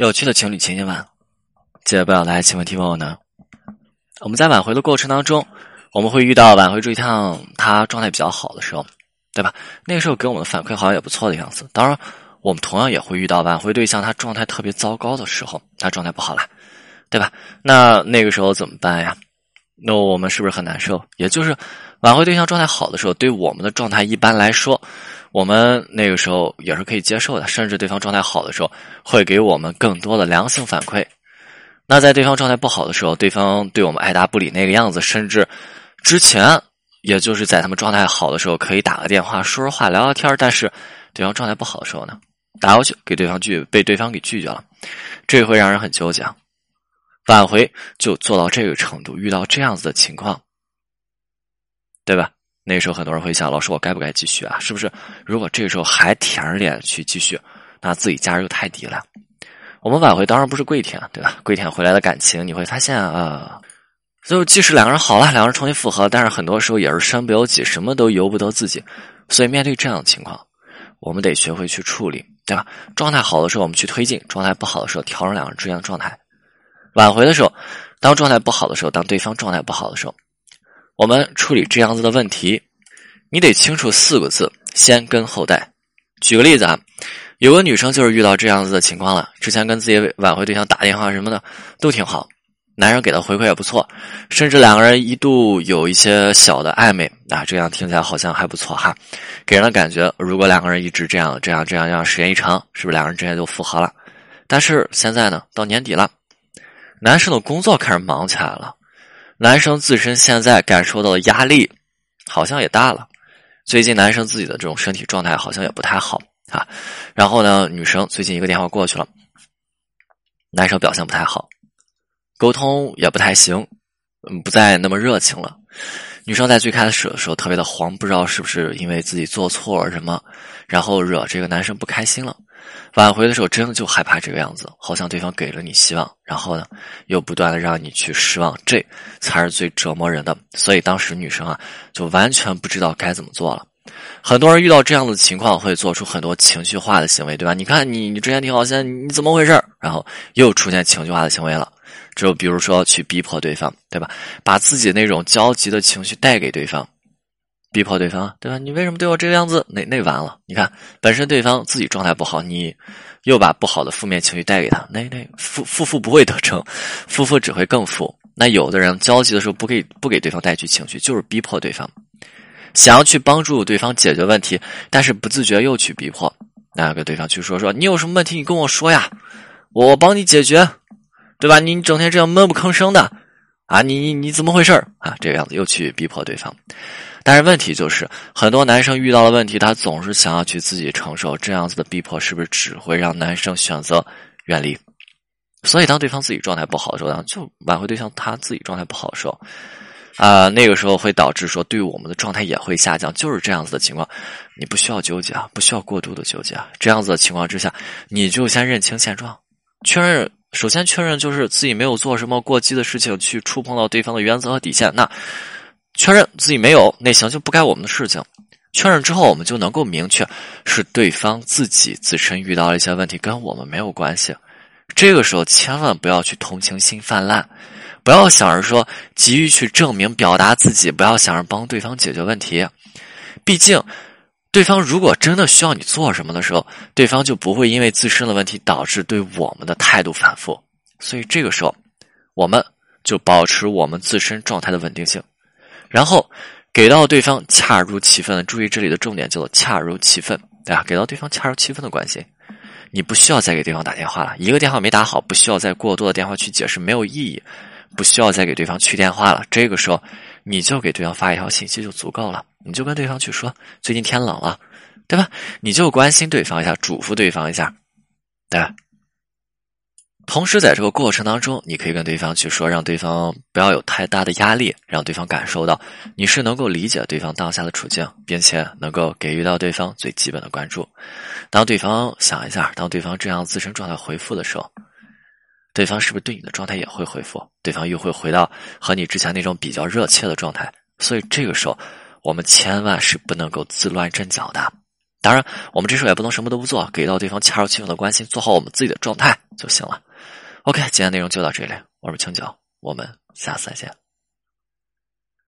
有趣的情侣情节们，记得不要来请问提问我呢。我们在挽回的过程当中，我们会遇到挽回对象他状态比较好的时候，对吧？那个时候给我们的反馈好像也不错的样子。当然，我们同样也会遇到挽回对象他状态特别糟糕的时候，他状态不好了，对吧？那那个时候怎么办呀？那我们是不是很难受？也就是挽回对象状态好的时候，对我们的状态一般来说，我们那个时候也是可以接受的，甚至对方状态好的时候，会给我们更多的良性反馈。那在对方状态不好的时候，对方对我们爱答不理那个样子，甚至之前也就是在他们状态好的时候，可以打个电话说说话聊聊天但是对方状态不好的时候呢，打过去给对方拒被对方给拒绝了，这会让人很纠结。挽回就做到这个程度，遇到这样子的情况，对吧？那时候很多人会想：老师，我该不该继续啊？是不是？如果这个时候还舔着脸去继续，那自己价值又太低了。我们挽回当然不是跪舔，对吧？跪舔回来的感情，你会发现啊，就即使两个人好了，两个人重新复合，但是很多时候也是身不由己，什么都由不得自己。所以面对这样的情况，我们得学会去处理，对吧？状态好的时候我们去推进，状态不好的时候调整两个人之间的状态。挽回的时候，当状态不好的时候，当对方状态不好的时候，我们处理这样子的问题，你得清楚四个字：先跟后带。举个例子啊，有个女生就是遇到这样子的情况了，之前跟自己挽回对象打电话什么的都挺好，男生给的回馈也不错，甚至两个人一度有一些小的暧昧啊，这样听起来好像还不错哈，给人的感觉，如果两个人一直这样这样这样这样时间一长，是不是两个人之间就复合了？但是现在呢，到年底了。男生的工作开始忙起来了，男生自身现在感受到的压力好像也大了。最近男生自己的这种身体状态好像也不太好啊。然后呢，女生最近一个电话过去了，男生表现不太好，沟通也不太行，嗯，不再那么热情了。女生在最开始的时候特别的慌，不知道是不是因为自己做错了什么，然后惹这个男生不开心了。挽回的时候，真的就害怕这个样子，好像对方给了你希望，然后呢，又不断的让你去失望，这才是最折磨人的。所以当时女生啊，就完全不知道该怎么做了。很多人遇到这样的情况，会做出很多情绪化的行为，对吧？你看你，你之前挺好，现在你怎么回事？然后又出现情绪化的行为了，就比如说去逼迫对方，对吧？把自己那种焦急的情绪带给对方。逼迫对方，对吧？你为什么对我这个样子？那那完了！你看，本身对方自己状态不好，你又把不好的负面情绪带给他，那那负负负不会得逞，负负只会更负。那有的人焦急的时候不给不给对方带去情绪，就是逼迫对方，想要去帮助对方解决问题，但是不自觉又去逼迫，那给对方去说说，你有什么问题你跟我说呀，我帮你解决，对吧？你整天这样闷不吭声的，啊，你你你怎么回事啊？这个样子又去逼迫对方。但是问题就是，很多男生遇到了问题，他总是想要去自己承受，这样子的逼迫是不是只会让男生选择远离？所以，当对方自己状态不好的时候，就挽回对象他自己状态不好的时候，啊，那个时候会导致说对我们的状态也会下降，就是这样子的情况。你不需要纠结啊，不需要过度的纠结啊。这样子的情况之下，你就先认清现状，确认，首先确认就是自己没有做什么过激的事情，去触碰到对方的原则和底线。那。确认自己没有，那行就不该我们的事情。确认之后，我们就能够明确是对方自己自身遇到了一些问题，跟我们没有关系。这个时候千万不要去同情心泛滥，不要想着说急于去证明、表达自己，不要想着帮对方解决问题。毕竟，对方如果真的需要你做什么的时候，对方就不会因为自身的问题导致对我们的态度反复。所以这个时候，我们就保持我们自身状态的稳定性。然后给到对方恰如其分，注意这里的重点叫做恰如其分，对吧？给到对方恰如其分的关系，你不需要再给对方打电话了，一个电话没打好，不需要再过多的电话去解释，没有意义，不需要再给对方去电话了。这个时候，你就给对方发一条信息就足够了，你就跟对方去说，最近天冷了，对吧？你就关心对方一下，嘱咐对方一下，对吧？同时，在这个过程当中，你可以跟对方去说，让对方不要有太大的压力，让对方感受到你是能够理解对方当下的处境，并且能够给予到对方最基本的关注。当对方想一下，当对方这样自身状态回复的时候，对方是不是对你的状态也会回复？对方又会回到和你之前那种比较热切的状态。所以这个时候，我们千万是不能够自乱阵脚的。当然，我们这时候也不能什么都不做，给到对方恰如其分的关心，做好我们自己的状态就行了。OK，今天内容就到这里，我是青九，我们下次再见。